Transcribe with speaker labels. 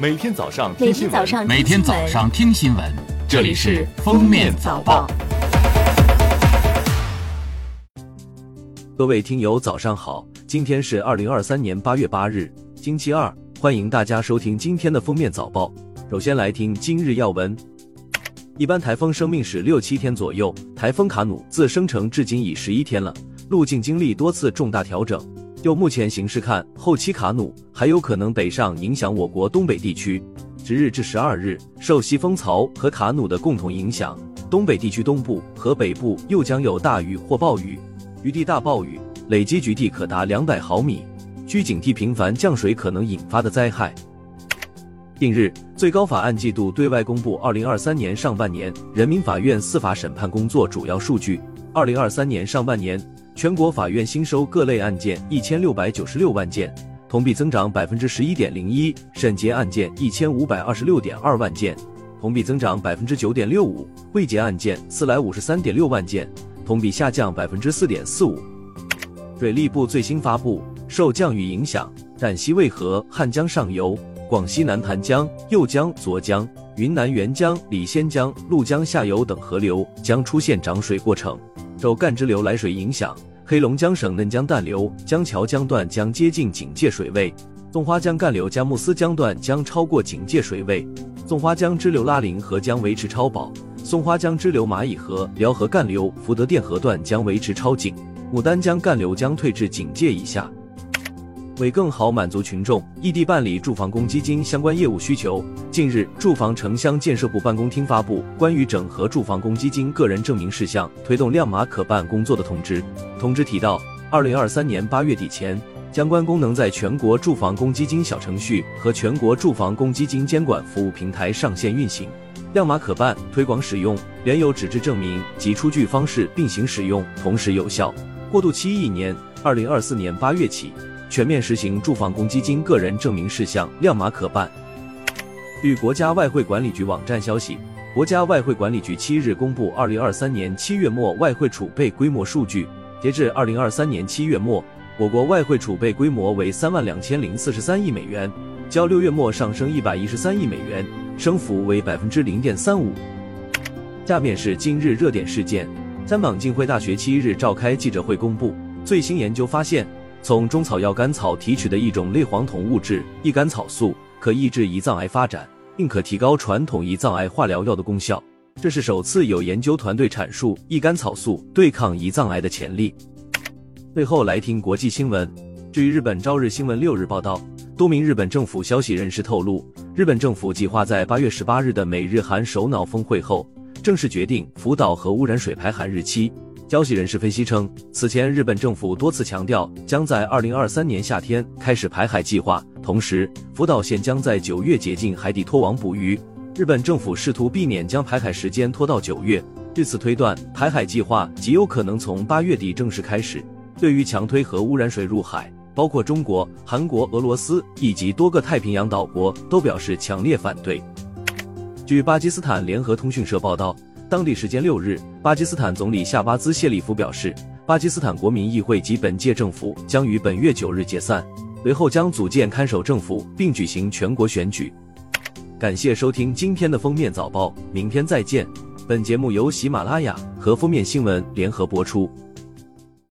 Speaker 1: 每天早上
Speaker 2: 听新闻
Speaker 3: 每天早上听新闻，这里是《封面早报》。
Speaker 4: 各位听友，早上好！今天是二零二三年八月八日，星期二，欢迎大家收听今天的《封面早报》。首先来听今日要闻。一般台风生命史六七天左右，台风卡努自生成至今已十一天了，路径经历多次重大调整。就目前形势看，后期卡努还有可能北上影响我国东北地区。十日至十二日，受西风槽和卡努的共同影响，东北地区东部和北部又将有大雨或暴雨，局地大暴雨，累积局地可达两百毫米，需警惕频繁降水可能引发的灾害。近日，最高法按季度对外公布二零二三年上半年人民法院司法审判工作主要数据。二零二三年上半年。全国法院新收各类案件一千六百九十六万件，同比增长百分之十一点零一；审结案件一千五百二十六点二万件，同比增长百分之九点六五；未结案件四百五十三点六万件，同比下降百分之四点四五。水利部最新发布，受降雨影响，陕西渭河、汉江上游、广西南盘江、右江、左江、云南沅江、礼仙江、怒江下游等河流将出现涨水过程。受干支流来水影响。黑龙江省嫩江干流江桥江段将接近警戒水位，松花江干流佳木斯江段将超过警戒水位，松花江支流拉林河将维持超保，松花江支流蚂蚁河、辽河干流福德店河段将维持超警，牡丹江干流将退至警戒以下。为更好满足群众异地办理住房公积金相关业务需求，近日，住房城乡建设部办公厅发布关于整合住房公积金个人证明事项、推动亮码可办工作的通知。通知提到，二零二三年八月底前，相关功能在全国住房公积金小程序和全国住房公积金监管服务平台上线运行，亮码可办推广使用，原有纸质证明及出具方式并行使用，同时有效。过渡期一年，二零二四年八月起。全面实行住房公积金个人证明事项亮码可办。据国家外汇管理局网站消息，国家外汇管理局七日公布二零二三年七月末外汇储备规模数据。截至二零二三年七月末，我国外汇储备规模为三万两千零四十三亿美元，较六月末上升一百一十三亿美元，升幅为百分之零点三五。下面是今日热点事件：三榜浸会大学七日召开记者会，公布最新研究发现。从中草药甘草提取的一种类黄酮物质异甘草素，可抑制胰脏癌发展，并可提高传统胰脏癌化疗药的功效。这是首次有研究团队阐述异甘草素对抗胰脏癌的潜力。最后来听国际新闻。据日本朝日新闻六日报道，多名日本政府消息人士透露，日本政府计划在八月十八日的美日韩首脑峰会后，正式决定福岛核污染水排海日期。消息人士分析称，此前日本政府多次强调将在二零二三年夏天开始排海计划，同时福岛县将在九月解禁海底拖网捕鱼。日本政府试图避免将排海时间拖到九月，据此推断，排海计划极有可能从八月底正式开始。对于强推核污染水入海，包括中国、韩国、俄罗斯以及多个太平洋岛国都表示强烈反对。据巴基斯坦联合通讯社报道。当地时间六日，巴基斯坦总理夏巴兹谢里夫表示，巴基斯坦国民议会及本届政府将于本月九日解散，随后将组建看守政府并举行全国选举。感谢收听今天的封面早报，明天再见。本节目由喜马拉雅和封面新闻联合播出。